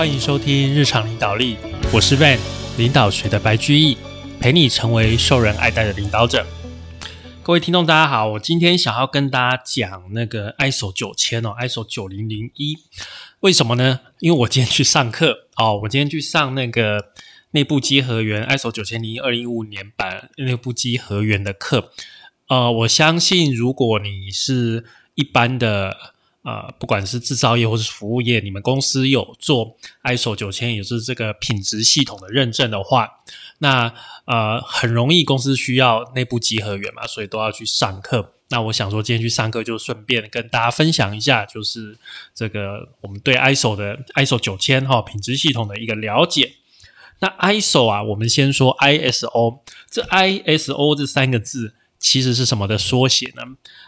欢迎收听日常领导力，我是 Van 领导学的白居易，陪你成为受人爱戴的领导者。各位听众，大家好，我今天想要跟大家讲那个 ISO 九千哦，ISO 九零零一，为什么呢？因为我今天去上课哦，我今天去上那个内部稽核员 ISO 九千零一二零一五年版内部稽核员的课。呃，我相信如果你是一般的。呃，不管是制造业或是服务业，你们公司有做 ISO 九千，也是这个品质系统的认证的话，那呃很容易公司需要内部集合员嘛，所以都要去上课。那我想说，今天去上课就顺便跟大家分享一下，就是这个我们对 ISO 的 ISO 九千哈品质系统的一个了解。那 ISO 啊，我们先说 ISO，这 ISO 这三个字其实是什么的缩写呢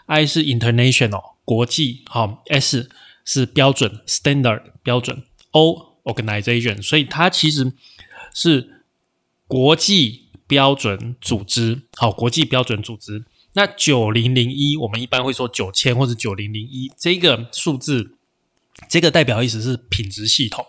？I 是 International。国际好，S 是标准 （standard） 标准，O organization，所以它其实是国际标准组织。好，国际标准组织。那九零零一，我们一般会说九千或者九零零一这个数字，这个代表意思是品质系统。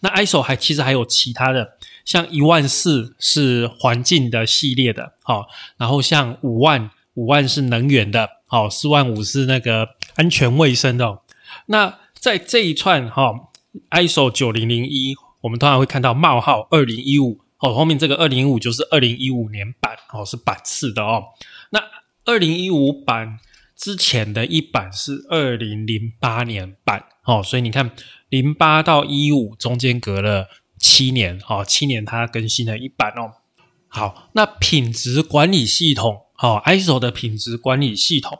那 ISO 还其实还有其他的，像一万四是环境的系列的，好，然后像五万五万是能源的，好，四万五是那个。安全卫生的，那在这一串哈，ISO 九零零一，我们通常会看到冒号二零一五哦，后面这个二零一五就是二零一五年版哦，是版次的哦。那二零一五版之前的一版是二零零八年版哦，所以你看零八到一五中间隔了七年哦，七年它更新了一版哦。好，那品质管理系统哦，ISO 的品质管理系统。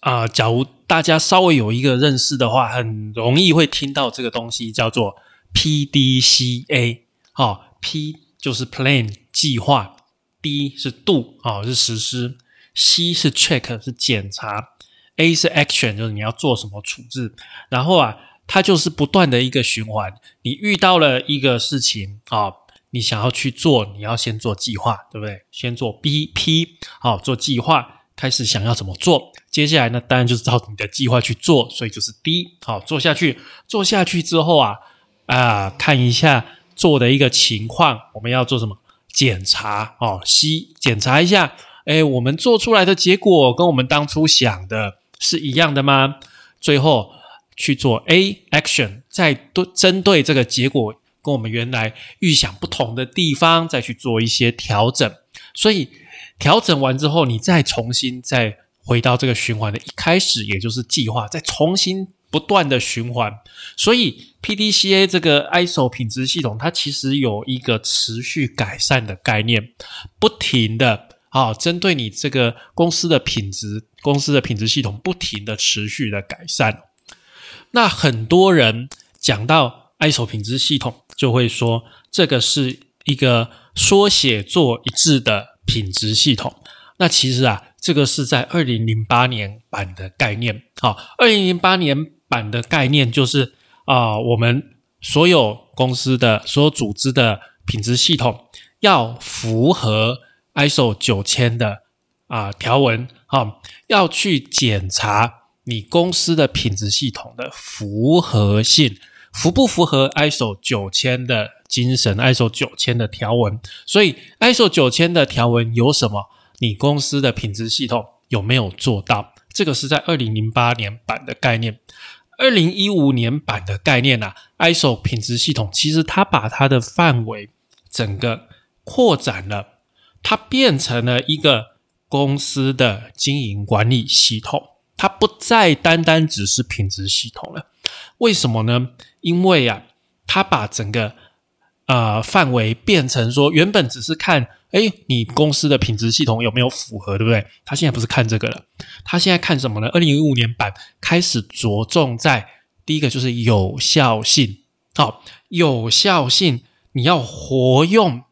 啊，假如大家稍微有一个认识的话，很容易会听到这个东西叫做 PDCA。哦，P 就是 Plan 计划，D 是 Do 哦是实施，C 是 Check 是检查，A 是 Action 就是你要做什么处置。然后啊，它就是不断的一个循环。你遇到了一个事情啊，你想要去做，你要先做计划，对不对？先做 BP，好做计划。开始想要怎么做？接下来呢？当然就是照你的计划去做，所以就是 D 好做下去。做下去之后啊啊，看一下做的一个情况，我们要做什么？检查哦，C 检查一下，哎，我们做出来的结果跟我们当初想的是一样的吗？最后去做 A action，再对针对这个结果跟我们原来预想不同的地方，再去做一些调整。所以。调整完之后，你再重新再回到这个循环的一开始，也就是计划，再重新不断的循环。所以 PDCA 这个 ISO 品质系统，它其实有一个持续改善的概念，不停的啊，针对你这个公司的品质，公司的品质系统不停的持续的改善。那很多人讲到 ISO 品质系统，就会说这个是一个缩写做一致的。品质系统，那其实啊，这个是在二零零八年版的概念。好，二零零八年版的概念就是啊，我们所有公司的所有组织的品质系统要符合 ISO 九千的啊条文，好，要去检查你公司的品质系统的符合性，符不符合 ISO 九千的。精神 ISO 九千的条文，所以 ISO 九千的条文有什么？你公司的品质系统有没有做到？这个是在二零零八年版的概念，二零一五年版的概念啊，ISO 品质系统其实它把它的范围整个扩展了，它变成了一个公司的经营管理系统，它不再单单只是品质系统了。为什么呢？因为啊，它把整个呃，范围变成说，原本只是看，哎，你公司的品质系统有没有符合，对不对？他现在不是看这个了，他现在看什么呢？二零一五年版开始着重在第一个就是有效性，好，有效性，你要活用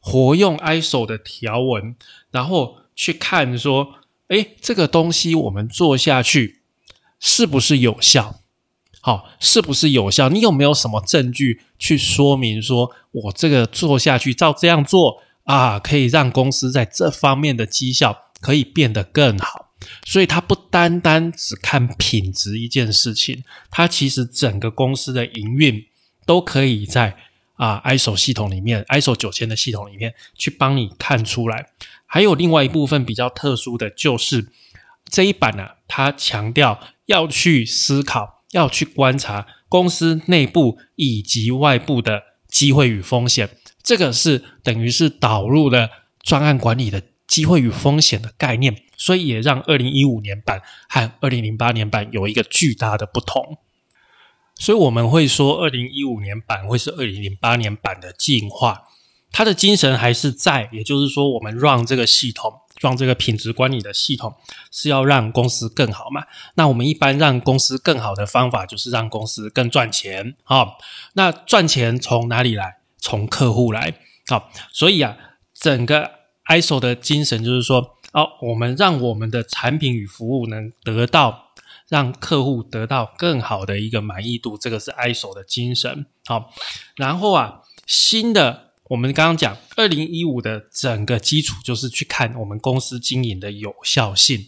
活用 ISO 的条文，然后去看说，哎，这个东西我们做下去是不是有效？好，是不是有效？你有没有什么证据去说明说，我这个做下去，照这样做啊，可以让公司在这方面的绩效可以变得更好？所以，它不单单只看品质一件事情，它其实整个公司的营运都可以在啊 ISO 系统里面，ISO 九千的系统里面去帮你看出来。还有另外一部分比较特殊的就是这一版呢，它强调要去思考，要去观察公司内部以及外部的机会与风险。这个是等于是导入了专案管理的机会与风险的概念，所以也让二零一五年版和二零零八年版有一个巨大的不同。所以我们会说，二零一五年版会是二零零八年版的进化，它的精神还是在，也就是说，我们让这个系统，让这个品质管理的系统是要让公司更好嘛？那我们一般让公司更好的方法，就是让公司更赚钱啊。那赚钱从哪里来？从客户来，好，所以啊，整个 ISO 的精神就是说，哦，我们让我们的产品与服务能得到让客户得到更好的一个满意度，这个是 ISO 的精神。好，然后啊，新的我们刚刚讲，二零一五的整个基础就是去看我们公司经营的有效性。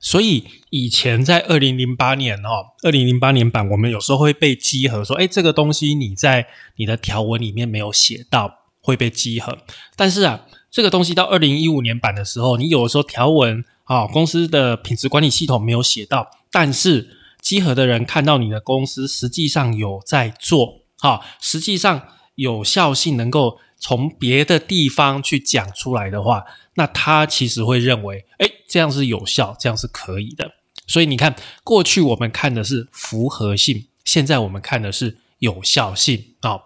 所以以前在二零零八年哦，二零零八年版，我们有时候会被稽核说，哎，这个东西你在你的条文里面没有写到，会被稽核。但是啊，这个东西到二零一五年版的时候，你有的时候条文啊，公司的品质管理系统没有写到，但是稽核的人看到你的公司实际上有在做，哈，实际上有效性能够从别的地方去讲出来的话。那他其实会认为，哎，这样是有效，这样是可以的。所以你看，过去我们看的是符合性，现在我们看的是有效性。哦，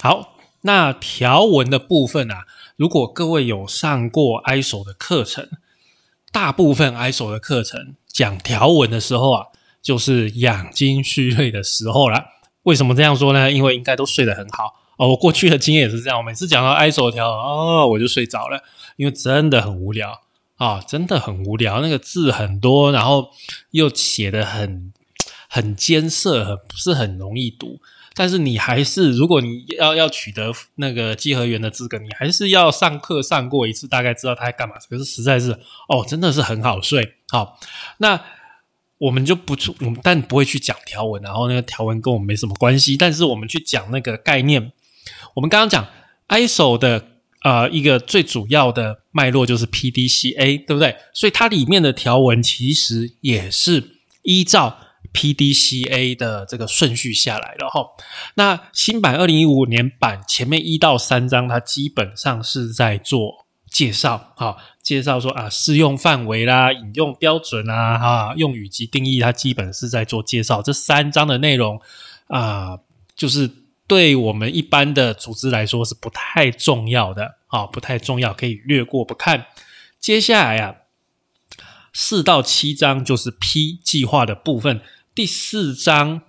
好，那条文的部分啊，如果各位有上过 ISO 的课程，大部分 ISO 的课程讲条文的时候啊，就是养精蓄锐的时候了。为什么这样说呢？因为应该都睡得很好。哦，我过去的经验也是这样，我每次讲到 ISO 条，哦，我就睡着了，因为真的很无聊啊，真的很无聊，那个字很多，然后又写的很很艰涩，很不是很容易读。但是你还是，如果你要要取得那个稽核员的资格，你还是要上课上过一次，大概知道他在干嘛。可是实在是，哦，真的是很好睡。好，那。我们就不出，我们但不会去讲条文，然后那个条文跟我们没什么关系。但是我们去讲那个概念。我们刚刚讲 ISO 的呃一个最主要的脉络就是 PDCA，对不对？所以它里面的条文其实也是依照 PDCA 的这个顺序下来的哈。那新版二零一五年版前面一到三章，它基本上是在做。介绍哈，介绍说啊，适用范围啦，引用标准啊，哈，用语及定义，它基本是在做介绍。这三章的内容啊，就是对我们一般的组织来说是不太重要的啊，不太重要，可以略过不看。接下来啊，四到七章就是 P 计划的部分，第四章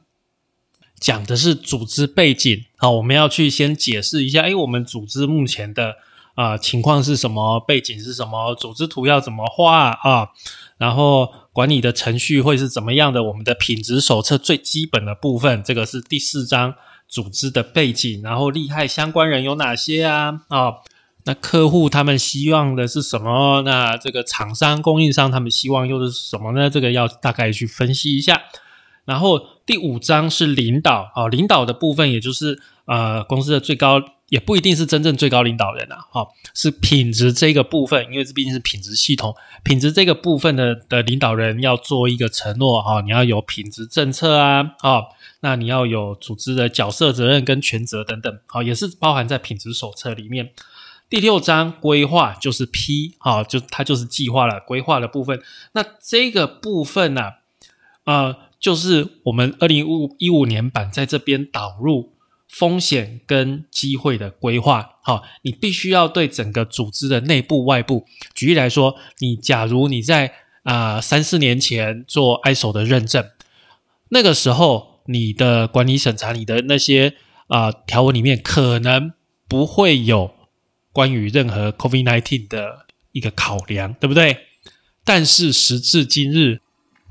讲的是组织背景好，我们要去先解释一下，哎，我们组织目前的。啊，情况是什么？背景是什么？组织图要怎么画啊？然后管理的程序会是怎么样的？我们的品质手册最基本的部分，这个是第四章组织的背景。然后利害相关人有哪些啊？哦，那客户他们希望的是什么？那这个厂商、供应商他们希望又是什么呢？这个要大概去分析一下。然后第五章是领导啊，领导的部分，也就是呃公司的最高。也不一定是真正最高领导人啊，哈，是品质这个部分，因为这毕竟是品质系统，品质这个部分的的领导人要做一个承诺，哈，你要有品质政策啊，啊，那你要有组织的角色、责任跟权责等等，好，也是包含在品质手册里面。第六章规划就是 P，哈，就它就是计划了，规划的部分。那这个部分呢，呃，就是我们二零五一五年版在这边导入。风险跟机会的规划，好，你必须要对整个组织的内部、外部。举例来说，你假如你在啊三四年前做 ISO 的认证，那个时候你的管理审查、你的那些啊条文里面可能不会有关于任何 COVID-19 的一个考量，对不对？但是时至今日，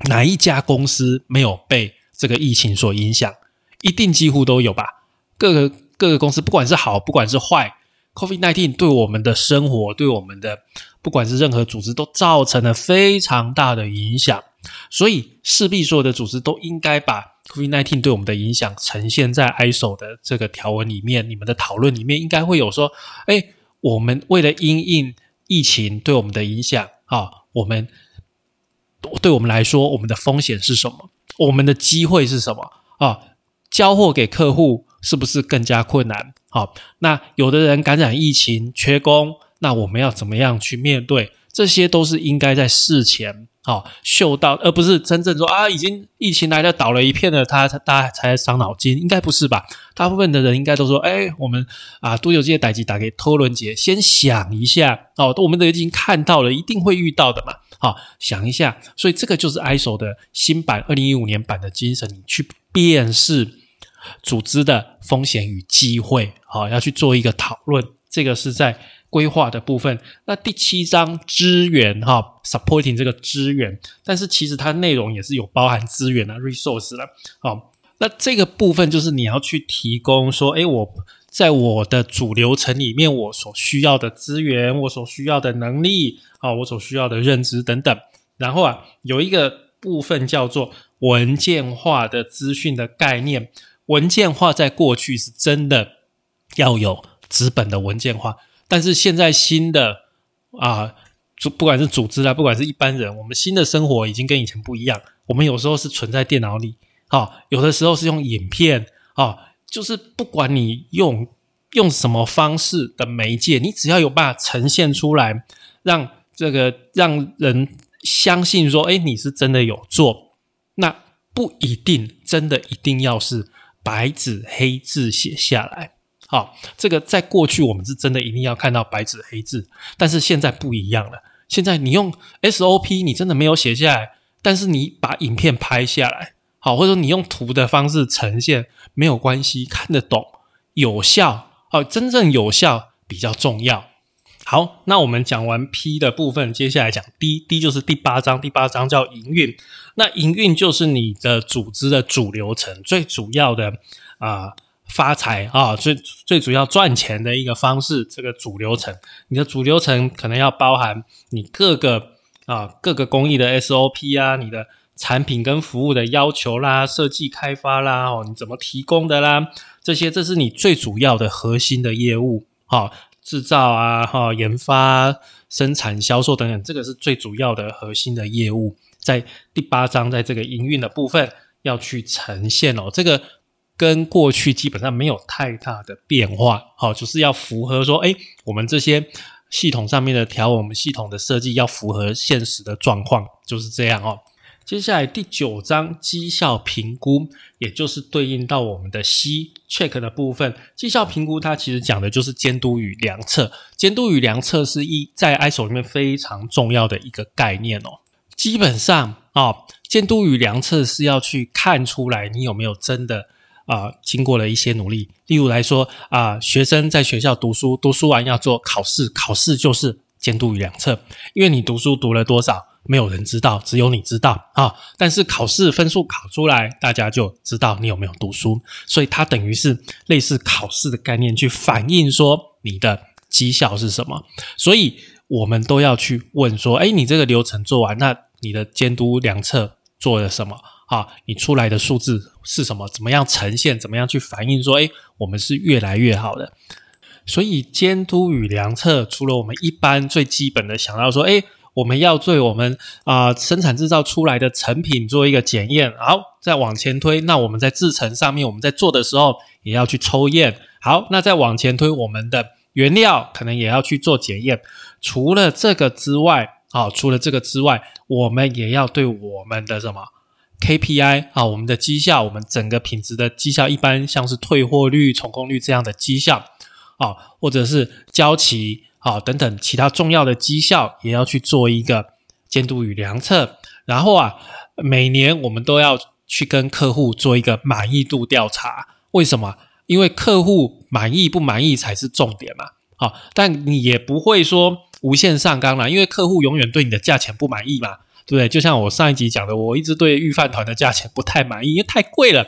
哪一家公司没有被这个疫情所影响？一定几乎都有吧。各个各个公司，不管是好，不管是坏，Covid nineteen 对我们的生活，对我们的不管是任何组织，都造成了非常大的影响。所以势必所有的组织都应该把 Covid nineteen 对我们的影响呈现在 ISO 的这个条文里面。你们的讨论里面应该会有说，哎，我们为了因应疫情对我们的影响啊，我们对我们来说，我们的风险是什么？我们的机会是什么？啊，交货给客户是不是更加困难？好，那有的人感染疫情缺工，那我们要怎么样去面对？这些都是应该在事前好嗅到，而不是真正说啊，已经疫情来了倒了一片了，他大家才伤脑筋，应该不是吧？大部分的人应该都说，哎，我们啊，都有这些代际打给托伦杰，先想一下哦，我们都已经看到了，一定会遇到的嘛。好，想一下，所以这个就是 ISO 的新版二零一五年版的精神，你去辨识组织的风险与机会，好，要去做一个讨论。这个是在规划的部分。那第七章资源，哈，supporting 这个资源，但是其实它内容也是有包含资源的 resource 了。好，那这个部分就是你要去提供说，诶，我在我的主流程里面，我所需要的资源，我所需要的能力。啊，我所需要的认知等等，然后啊，有一个部分叫做文件化的资讯的概念。文件化在过去是真的要有纸本的文件化，但是现在新的啊，组不管是组织啊，不管是一般人，我们新的生活已经跟以前不一样。我们有时候是存在电脑里，啊，有的时候是用影片，啊，就是不管你用用什么方式的媒介，你只要有办法呈现出来，让这个让人相信说，哎，你是真的有做，那不一定真的一定要是白纸黑字写下来。好，这个在过去我们是真的一定要看到白纸黑字，但是现在不一样了。现在你用 SOP，你真的没有写下来，但是你把影片拍下来，好，或者说你用图的方式呈现，没有关系，看得懂，有效，哦，真正有效比较重要。好，那我们讲完 P 的部分，接下来讲 D，D 就是第八章，第八章叫营运。那营运就是你的组织的主流程，最主要的啊发财啊，最最主要赚钱的一个方式，这个主流程。你的主流程可能要包含你各个啊各个工艺的 SOP 啊，你的产品跟服务的要求啦，设计开发啦，哦，你怎么提供的啦，这些这是你最主要的核心的业务，好。制造啊，哈，研发、生产、销售等等，这个是最主要的核心的业务，在第八章，在这个营运的部分要去呈现哦。这个跟过去基本上没有太大的变化，好，就是要符合说，哎，我们这些系统上面的调，我们系统的设计要符合现实的状况，就是这样哦。接下来第九章绩效评估，也就是对应到我们的 C check 的部分。绩效评估它其实讲的就是监督与量测。监督与量测是一在 ISO 里面非常重要的一个概念哦。基本上啊，监督与量测是要去看出来你有没有真的啊经过了一些努力。例如来说啊，学生在学校读书，读书完要做考试，考试就是监督与量测，因为你读书读了多少。没有人知道，只有你知道啊！但是考试分数考出来，大家就知道你有没有读书，所以它等于是类似考试的概念，去反映说你的绩效是什么。所以我们都要去问说：哎，你这个流程做完，那你的监督量测做了什么？啊，你出来的数字是什么？怎么样呈现？怎么样去反映说：哎，我们是越来越好的。所以监督与量测，除了我们一般最基本的想到说：哎。我们要对我们啊生产制造出来的成品做一个检验，好，再往前推，那我们在制成上面，我们在做的时候也要去抽验，好，那再往前推，我们的原料可能也要去做检验。除了这个之外，啊，除了这个之外，我们也要对我们的什么 KPI 啊，我们的绩效，我们整个品质的绩效，一般像是退货率、成功率这样的绩效，啊，或者是交期。啊，等等，其他重要的绩效也要去做一个监督与量测。然后啊，每年我们都要去跟客户做一个满意度调查。为什么？因为客户满意不满意才是重点嘛。好，但你也不会说无限上纲了，因为客户永远对你的价钱不满意嘛。对不对？就像我上一集讲的，我一直对御饭团的价钱不太满意，因为太贵了。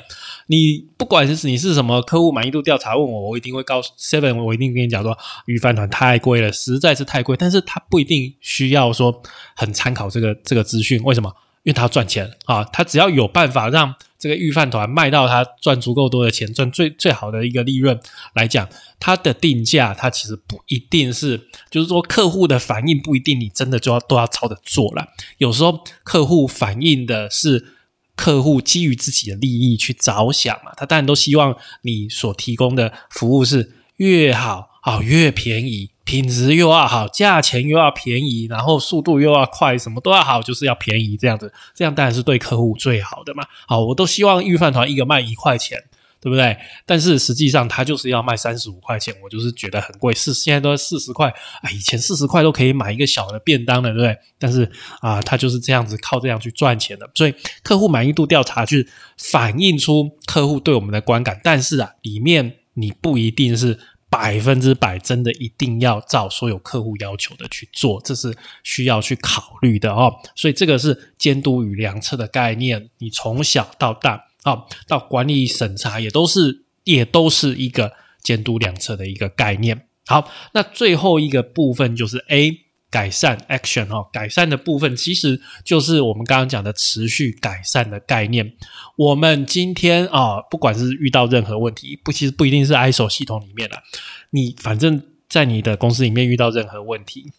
你不管是你是什么客户满意度调查问我，我一定会告诉 Seven，我一定跟你讲说，御饭团太贵了，实在是太贵。但是它不一定需要说很参考这个这个资讯，为什么？因为他要赚钱啊，他只要有办法让这个预饭团卖到他赚足够多的钱，赚最最好的一个利润来讲，他的定价他其实不一定是，就是说客户的反应不一定你真的就要都要照着做了，有时候客户反映的是客户基于自己的利益去着想嘛，他当然都希望你所提供的服务是越好啊越便宜。品质又要好，价钱又要便宜，然后速度又要快，什么都要好，就是要便宜这样子，这样当然是对客户最好的嘛。好，我都希望预饭团一个卖一块钱，对不对？但是实际上它就是要卖三十五块钱，我就是觉得很贵，是现在都四十块，啊，以前四十块都可以买一个小的便当了，对不对？但是啊，它就是这样子靠这样去赚钱的，所以客户满意度调查去反映出客户对我们的观感，但是啊，里面你不一定是。百分之百真的一定要照所有客户要求的去做，这是需要去考虑的哦。所以这个是监督与量测的概念，你从小到大啊，到管理审查也都是也都是一个监督两侧的一个概念。好，那最后一个部分就是 A。改善 action 哦，改善的部分其实就是我们刚刚讲的持续改善的概念。我们今天啊，不管是遇到任何问题，不，其实不一定是 ISO 系统里面的，你反正在你的公司里面遇到任何问题，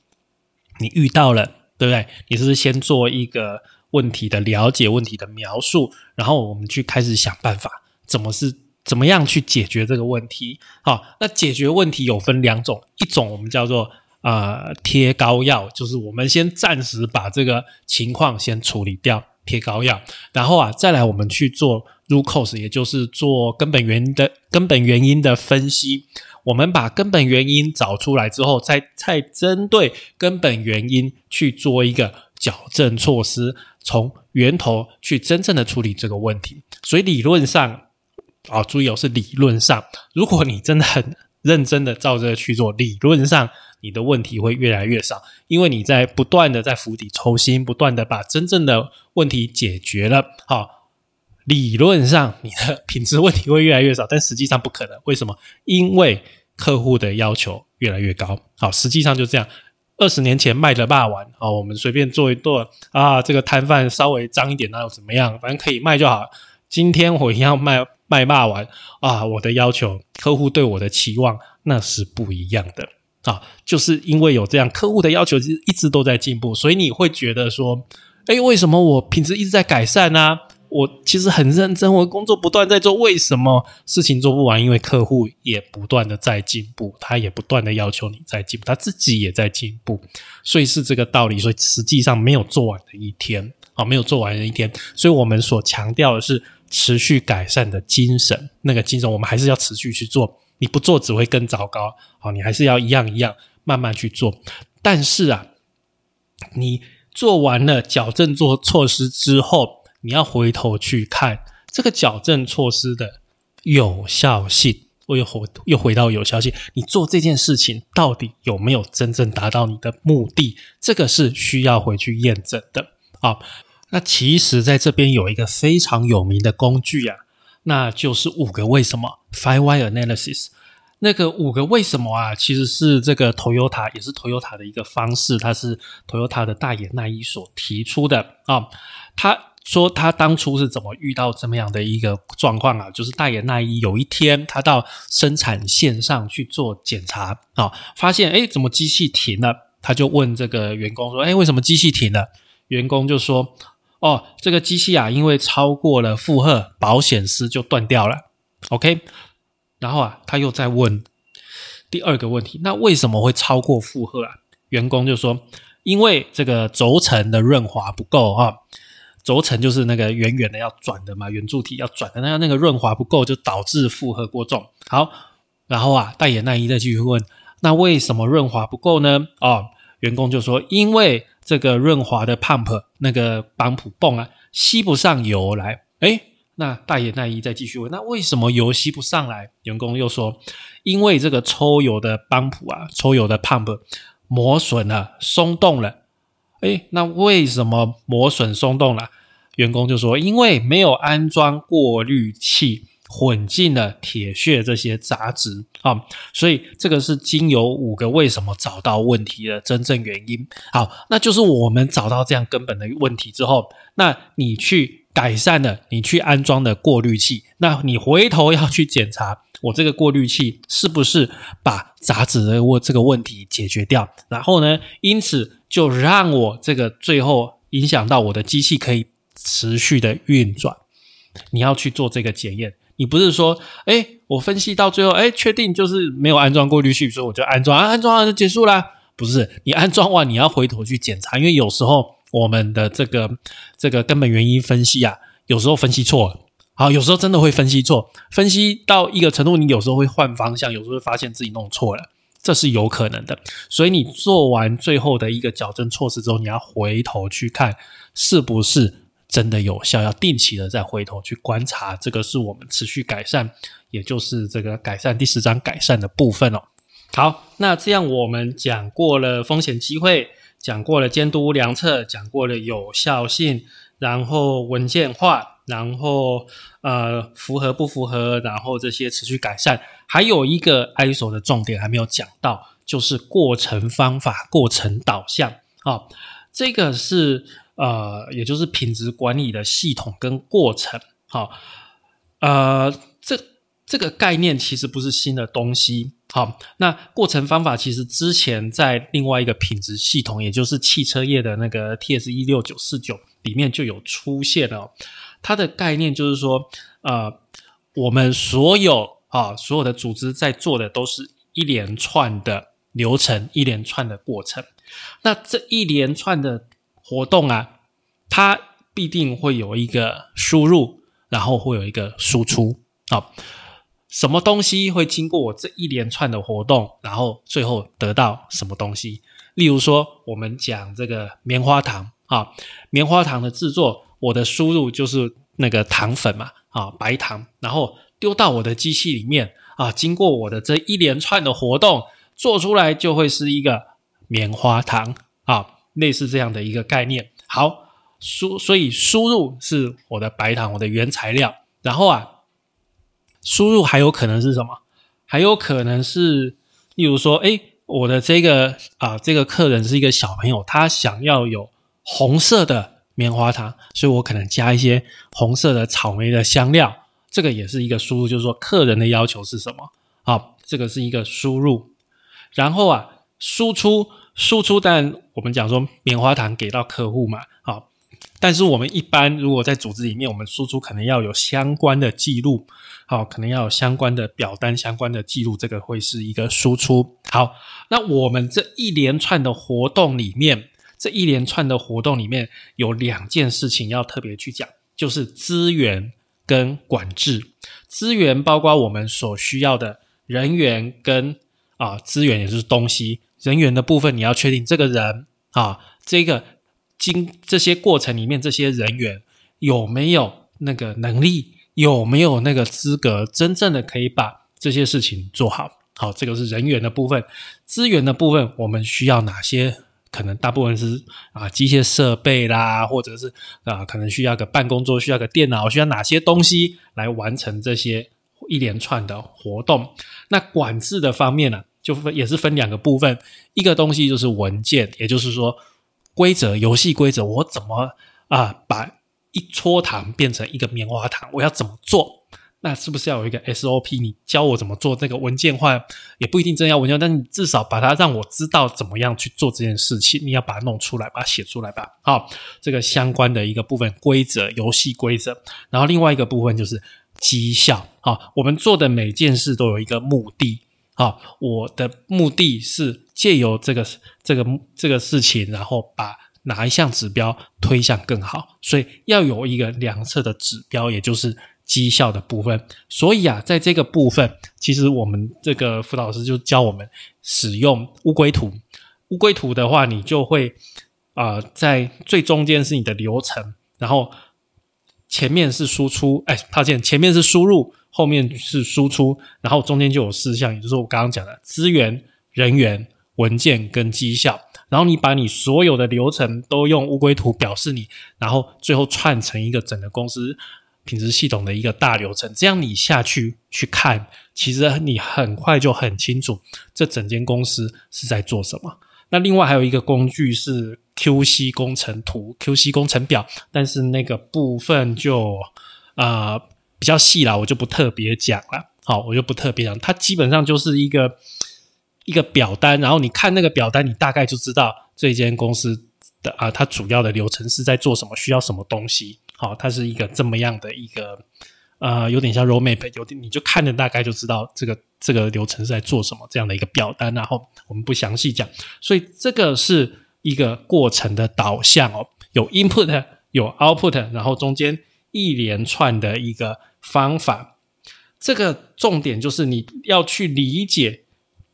你遇到了，对不对？你是不是先做一个问题的了解、问题的描述，然后我们去开始想办法，怎么是怎么样去解决这个问题？好，那解决问题有分两种，一种我们叫做。啊，贴膏药就是我们先暂时把这个情况先处理掉，贴膏药，然后啊，再来我们去做 root cause，也就是做根本原因的根本原因的分析。我们把根本原因找出来之后，再再针对根本原因去做一个矫正措施，从源头去真正的处理这个问题。所以理论上，啊，注意哦，是理论上，如果你真的很认真的照着去做，理论上。你的问题会越来越少，因为你在不断的在釜底抽薪，不断的把真正的问题解决了。好，理论上你的品质问题会越来越少，但实际上不可能。为什么？因为客户的要求越来越高。好，实际上就这样。二十年前卖的霸王，啊，我们随便做一做啊，这个摊贩稍微脏一点，那又怎么样？反正可以卖就好。今天我一样卖卖霸王啊，我的要求，客户对我的期望那是不一样的。啊，就是因为有这样客户的要求，一直都在进步，所以你会觉得说，哎，为什么我品质一直在改善呢？我其实很认真，我工作不断在做，为什么事情做不完？因为客户也不断的在进步，他也不断的要求你在进步，他自己也在进步，所以是这个道理。所以实际上没有做完的一天，啊，没有做完的一天。所以我们所强调的是持续改善的精神，那个精神我们还是要持续去做。你不做只会更糟糕，好，你还是要一样一样慢慢去做。但是啊，你做完了矫正做措施之后，你要回头去看这个矫正措施的有效性。我又回又回到有效性，你做这件事情到底有没有真正达到你的目的？这个是需要回去验证的。好，那其实在这边有一个非常有名的工具啊。那就是五个为什么 （Five Why Analysis）。那个五个为什么啊，其实是这个 Toyota 也是 Toyota 的一个方式，它是 Toyota 的大野奈一所提出的啊。他说他当初是怎么遇到这么样的一个状况啊？就是大野奈一有一天他到生产线上去做检查啊，发现哎怎么机器停了？他就问这个员工说：“哎，为什么机器停了？”员工就说。哦，这个机器啊，因为超过了负荷，保险丝就断掉了。OK，然后啊，他又在问第二个问题，那为什么会超过负荷啊？员工就说，因为这个轴承的润滑不够啊，轴承就是那个圆圆的要转的嘛，圆柱体要转的，那那个润滑不够，就导致负荷过重。好，然后啊，大眼那一再继续问，那为什么润滑不够呢？哦，员工就说，因为。这个润滑的 pump 那个帮浦泵啊，吸不上油来。哎，那大爷大姨再继续问，那为什么油吸不上来？员工又说，因为这个抽油的帮浦啊，抽油的 pump 磨损了，松动了。哎，那为什么磨损松动了？员工就说，因为没有安装过滤器混进了铁屑这些杂质啊，所以这个是经由五个为什么找到问题的真正原因。好，那就是我们找到这样根本的问题之后，那你去改善了，你去安装的过滤器，那你回头要去检查我这个过滤器是不是把杂质的问这个问题解决掉，然后呢，因此就让我这个最后影响到我的机器可以持续的运转。你要去做这个检验。你不是说，哎，我分析到最后，哎，确定就是没有安装过滤器，所以我就安装，安装完就结束啦。不是，你安装完你要回头去检查，因为有时候我们的这个这个根本原因分析啊，有时候分析错了，好，有时候真的会分析错，分析到一个程度，你有时候会换方向，有时候会发现自己弄错了，这是有可能的。所以你做完最后的一个矫正措施之后，你要回头去看是不是。真的有效，要定期的再回头去观察，这个是我们持续改善，也就是这个改善第十章改善的部分哦。好，那这样我们讲过了风险机会，讲过了监督量测，讲过了有效性，然后文件化，然后呃符合不符合，然后这些持续改善，还有一个 ISO 的重点还没有讲到，就是过程方法、过程导向。啊，这个是。呃，也就是品质管理的系统跟过程，好，呃，这这个概念其实不是新的东西，好，那过程方法其实之前在另外一个品质系统，也就是汽车业的那个 T S 一六九四九里面就有出现了，它的概念就是说，呃，我们所有啊所有的组织在做的都是一连串的流程，一连串的过程，那这一连串的。活动啊，它必定会有一个输入，然后会有一个输出。好，什么东西会经过我这一连串的活动，然后最后得到什么东西？例如说，我们讲这个棉花糖啊，棉花糖的制作，我的输入就是那个糖粉嘛，啊，白糖，然后丢到我的机器里面啊，经过我的这一连串的活动，做出来就会是一个棉花糖啊。类似这样的一个概念，好输，所以输入是我的白糖，我的原材料。然后啊，输入还有可能是什么？还有可能是，例如说，哎，我的这个啊，这个客人是一个小朋友，他想要有红色的棉花糖，所以我可能加一些红色的草莓的香料，这个也是一个输入，就是说客人的要求是什么？好，这个是一个输入。然后啊，输出。输出，但我们讲说棉花糖给到客户嘛，好，但是我们一般如果在组织里面，我们输出可能要有相关的记录，好，可能要有相关的表单、相关的记录，这个会是一个输出。好，那我们这一连串的活动里面，这一连串的活动里面有两件事情要特别去讲，就是资源跟管制。资源包括我们所需要的人员跟啊资源，也就是东西。人员的部分，你要确定这个人啊，这个经这些过程里面，这些人员有没有那个能力，有没有那个资格，真正的可以把这些事情做好。好，这个是人员的部分。资源的部分，我们需要哪些？可能大部分是啊，机械设备啦，或者是啊，可能需要个办公桌，需要个电脑，需要哪些东西来完成这些一连串的活动？那管制的方面呢？就分也是分两个部分，一个东西就是文件，也就是说规则、游戏规则，我怎么啊把一撮糖变成一个棉花糖，我要怎么做？那是不是要有一个 SOP？你教我怎么做那个文件化，也不一定真要文件，但你至少把它让我知道怎么样去做这件事情。你要把它弄出来，把它写出来吧。好，这个相关的一个部分规则、游戏规则，然后另外一个部分就是绩效。好，我们做的每件事都有一个目的。好，我的目的是借由这个这个这个事情，然后把哪一项指标推向更好，所以要有一个量测的指标，也就是绩效的部分。所以啊，在这个部分，其实我们这个辅导老师就教我们使用乌龟图。乌龟图的话，你就会啊，在最中间是你的流程，然后前面是输出，哎，抱歉，前面是输入。后面是输出，然后中间就有四项，也就是我刚刚讲的资源、人员、文件跟绩效。然后你把你所有的流程都用乌龟图表示你，然后最后串成一个整个公司品质系统的一个大流程，这样你下去去看，其实你很快就很清楚这整间公司是在做什么。那另外还有一个工具是 QC 工程图、QC 工程表，但是那个部分就啊比较细了，我就不特别讲了。好，我就不特别讲，它基本上就是一个一个表单，然后你看那个表单，你大概就知道这间公司的啊，它主要的流程是在做什么，需要什么东西。好，它是一个这么样的一个呃，有点像 roadmap，有点你就看着大概就知道这个这个流程是在做什么这样的一个表单。然后我们不详细讲，所以这个是一个过程的导向哦，有 input 有 output，然后中间一连串的一个方法。这个重点就是你要去理解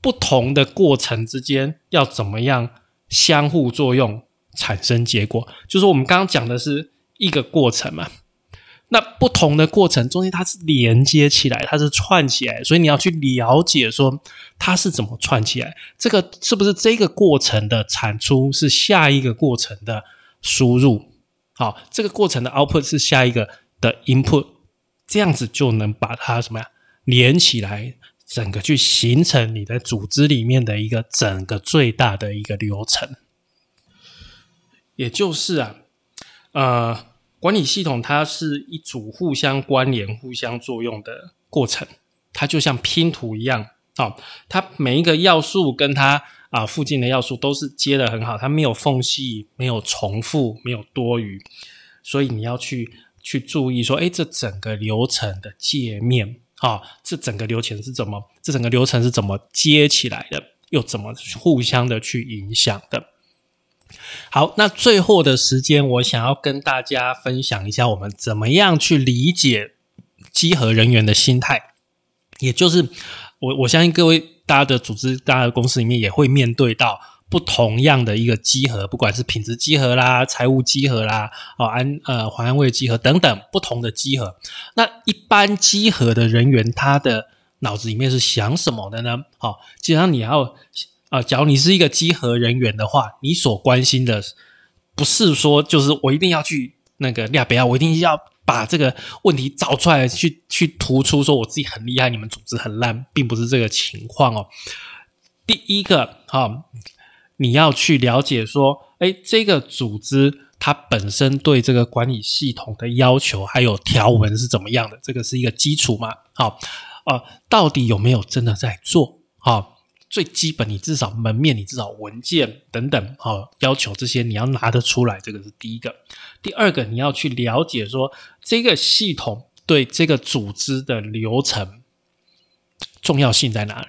不同的过程之间要怎么样相互作用产生结果，就是我们刚刚讲的是一个过程嘛。那不同的过程中间它是连接起来，它是串起来，所以你要去了解说它是怎么串起来，这个是不是这个过程的产出是下一个过程的输入？好，这个过程的 output 是下一个的 input。这样子就能把它什么呀连起来，整个去形成你的组织里面的一个整个最大的一个流程。也就是啊，呃，管理系统它是一组互相关联、互相作用的过程，它就像拼图一样啊，它每一个要素跟它啊附近的要素都是接的很好，它没有缝隙、没有重复、没有多余，所以你要去。去注意说，哎，这整个流程的界面啊，这整个流程是怎么，这整个流程是怎么接起来的，又怎么互相的去影响的。好，那最后的时间，我想要跟大家分享一下，我们怎么样去理解稽核人员的心态，也就是我我相信各位大家的组织、大家的公司里面也会面对到。不同样的一个集合，不管是品质集合啦、财务集合啦、哦安呃环安卫集合等等不同的集合，那一般集合的人员，他的脑子里面是想什么的呢？好，基本上你要啊，假如你是一个稽核人员的话，你所关心的不是说就是我一定要去那个亚北亚，我一定要把这个问题找出来，去去突出说我自己很厉害，你们组织很烂，并不是这个情况哦。第一个哈。你要去了解说，哎，这个组织它本身对这个管理系统的要求还有条文是怎么样的？这个是一个基础嘛？好，呃，到底有没有真的在做？好，最基本你至少门面，你至少文件等等，好，要求这些你要拿得出来，这个是第一个。第二个，你要去了解说，这个系统对这个组织的流程重要性在哪里？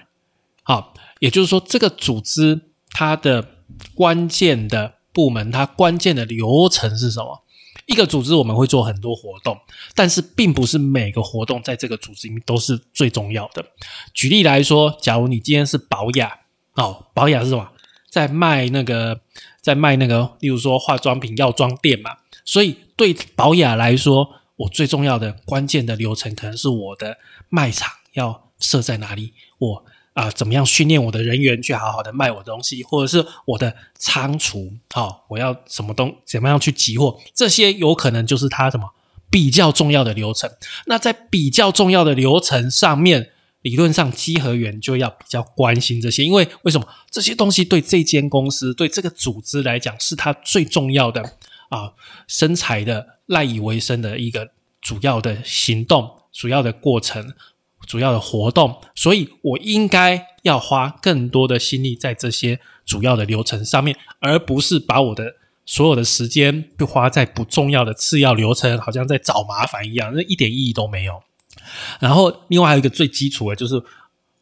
好，也就是说，这个组织。它的关键的部门，它关键的流程是什么？一个组织我们会做很多活动，但是并不是每个活动在这个组织里面都是最重要的。举例来说，假如你今天是保雅哦，保雅是什么？在卖那个，在卖那个，例如说化妆品药妆店嘛。所以对保雅来说，我最重要的关键的流程，可能是我的卖场要设在哪里，我。啊，怎么样训练我的人员去好好的卖我东西，或者是我的仓储，好，我要什么东，怎么样去集货，这些有可能就是他什么比较重要的流程。那在比较重要的流程上面，理论上稽核员就要比较关心这些，因为为什么这些东西对这间公司、对这个组织来讲，是他最重要的啊，生财的赖以为生的一个主要的行动、主要的过程。主要的活动，所以我应该要花更多的心力在这些主要的流程上面，而不是把我的所有的时间就花在不重要的次要流程，好像在找麻烦一样，那一点意义都没有。然后，另外还有一个最基础的，就是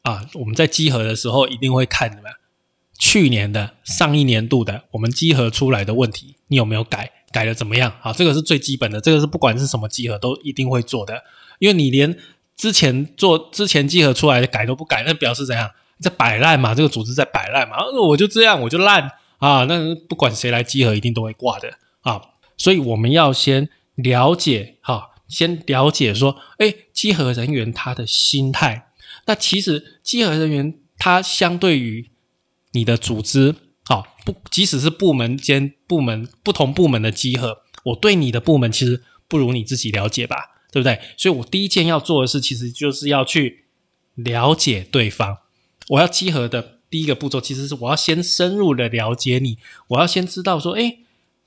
啊，我们在集合的时候一定会看什么？去年的、上一年度的，我们集合出来的问题，你有没有改？改的怎么样？好，这个是最基本的，这个是不管是什么集合都一定会做的，因为你连。之前做之前集合出来的改都不改，那表示怎样在摆烂嘛？这个组织在摆烂嘛？我就这样，我就烂啊！那不管谁来集合，一定都会挂的啊！所以我们要先了解哈，先了解说，哎，集合人员他的心态。那其实集合人员他相对于你的组织，好不，即使是部门间部门不同部门的集合，我对你的部门其实不如你自己了解吧？对不对？所以我第一件要做的事，其实就是要去了解对方。我要集合的第一个步骤，其实是我要先深入的了解你，我要先知道说，哎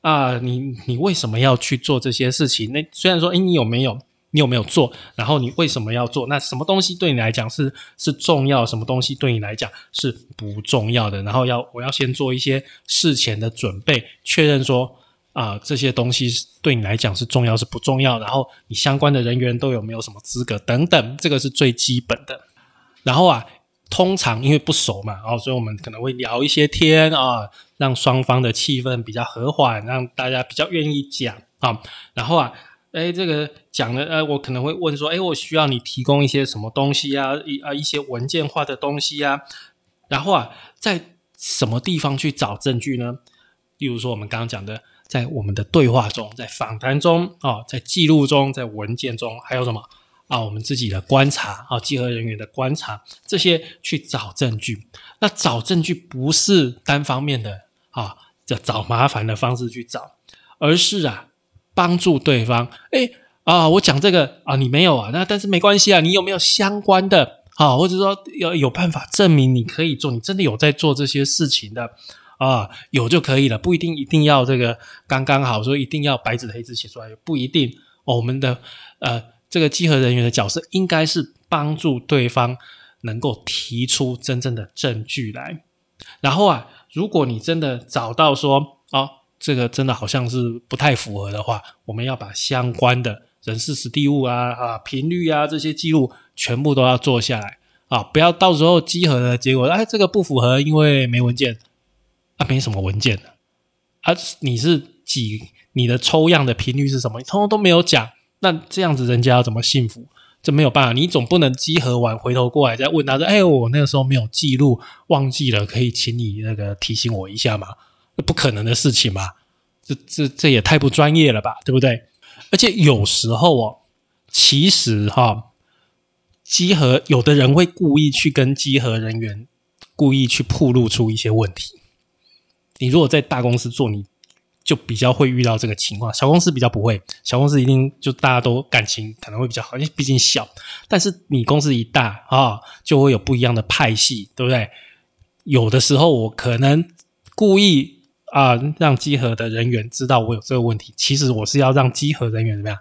啊，你你为什么要去做这些事情？那虽然说，哎，你有没有？你有没有做？然后你为什么要做？那什么东西对你来讲是是重要？什么东西对你来讲是不重要的？然后要我要先做一些事前的准备，确认说啊这些东西对你来讲是重要是不重要？然后你相关的人员都有没有什么资格等等，这个是最基本的。然后啊，通常因为不熟嘛，然后所以我们可能会聊一些天啊，让双方的气氛比较和缓，让大家比较愿意讲啊。然后啊。哎，这个讲了，呃，我可能会问说，哎，我需要你提供一些什么东西啊？一啊，一些文件化的东西啊。然后啊，在什么地方去找证据呢？例如说，我们刚刚讲的，在我们的对话中，在访谈中啊，在记录中，在文件中，还有什么啊？我们自己的观察啊，集合人员的观察，这些去找证据。那找证据不是单方面的啊，叫找麻烦的方式去找，而是啊。帮助对方，哎啊，我讲这个啊，你没有啊，那但是没关系啊，你有没有相关的啊，或者说有有办法证明你可以做，你真的有在做这些事情的啊，有就可以了，不一定一定要这个刚刚好，说一定要白纸黑字写出来，不一定。我们的呃，这个集合人员的角色应该是帮助对方能够提出真正的证据来，然后啊，如果你真的找到说啊。这个真的好像是不太符合的话，我们要把相关的人事、实地物啊、啊频率啊这些记录全部都要做下来啊，不要到时候集合的结果，哎，这个不符合，因为没文件啊，没什么文件的啊，你是几你的抽样的频率是什么，通通都没有讲，那这样子人家要怎么信服？这没有办法，你总不能集合完回头过来再问他说，哎，我那个时候没有记录，忘记了，可以请你那个提醒我一下吗？不可能的事情嘛，这这这也太不专业了吧，对不对？而且有时候哦，其实哈，集合有的人会故意去跟集合人员故意去曝露出一些问题。你如果在大公司做，你就比较会遇到这个情况，小公司比较不会。小公司一定就大家都感情可能会比较好，因为毕竟小。但是你公司一大啊，就会有不一样的派系，对不对？有的时候我可能故意。啊，让集合的人员知道我有这个问题。其实我是要让集合人员怎么样，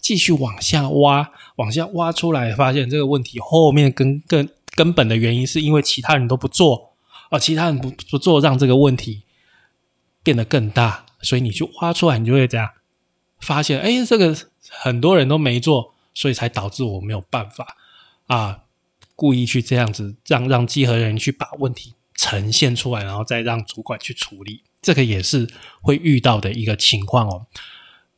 继续往下挖，往下挖出来，发现这个问题后面根根根本的原因是因为其他人都不做，啊，其他人不不做，让这个问题变得更大。所以你去挖出来，你就会这样发现，哎，这个很多人都没做，所以才导致我没有办法啊，故意去这样子让让集合人去把问题呈现出来，然后再让主管去处理。这个也是会遇到的一个情况哦。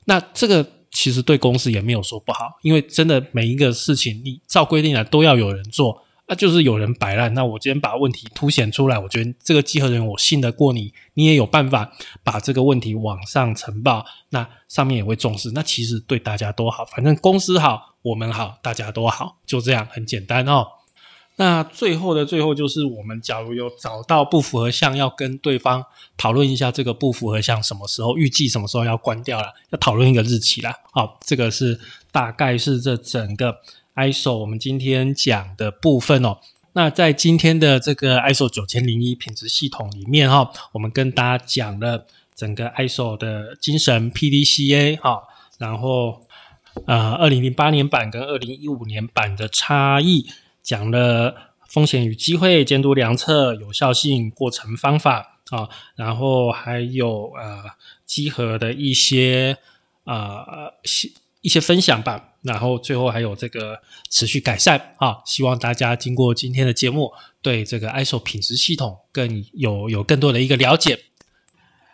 那这个其实对公司也没有说不好，因为真的每一个事情你照规定来都要有人做，那就是有人摆烂。那我今天把问题凸显出来，我觉得这个集合人我信得过你，你也有办法把这个问题往上呈报，那上面也会重视。那其实对大家都好，反正公司好，我们好，大家都好，就这样很简单哦。那最后的最后，就是我们假如有找到不符合项，要跟对方讨论一下这个不符合项什么时候预计什么时候要关掉了，要讨论一个日期了。好，这个是大概是这整个 ISO 我们今天讲的部分哦。那在今天的这个 ISO 九千零一品质系统里面哈，我们跟大家讲了整个 ISO 的精神 PDCA 哈，然后呃，二零零八年版跟二零一五年版的差异。讲了风险与机会、监督量测、有效性、过程方法啊，然后还有呃集合的一些呃一些分享吧，然后最后还有这个持续改善啊，希望大家经过今天的节目，对这个 ISO 品质系统更有有更多的一个了解。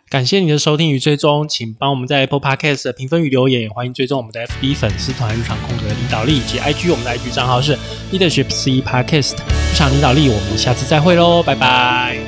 感谢你的收听与追踪，请帮我们在 Apple Podcast 的评分与留言，也欢迎追踪我们的 FB 粉丝团日常空格领导力以及 IG，我们的 IG 账号是 Leadership C Podcast 日常领导力，我们下次再会喽，拜拜。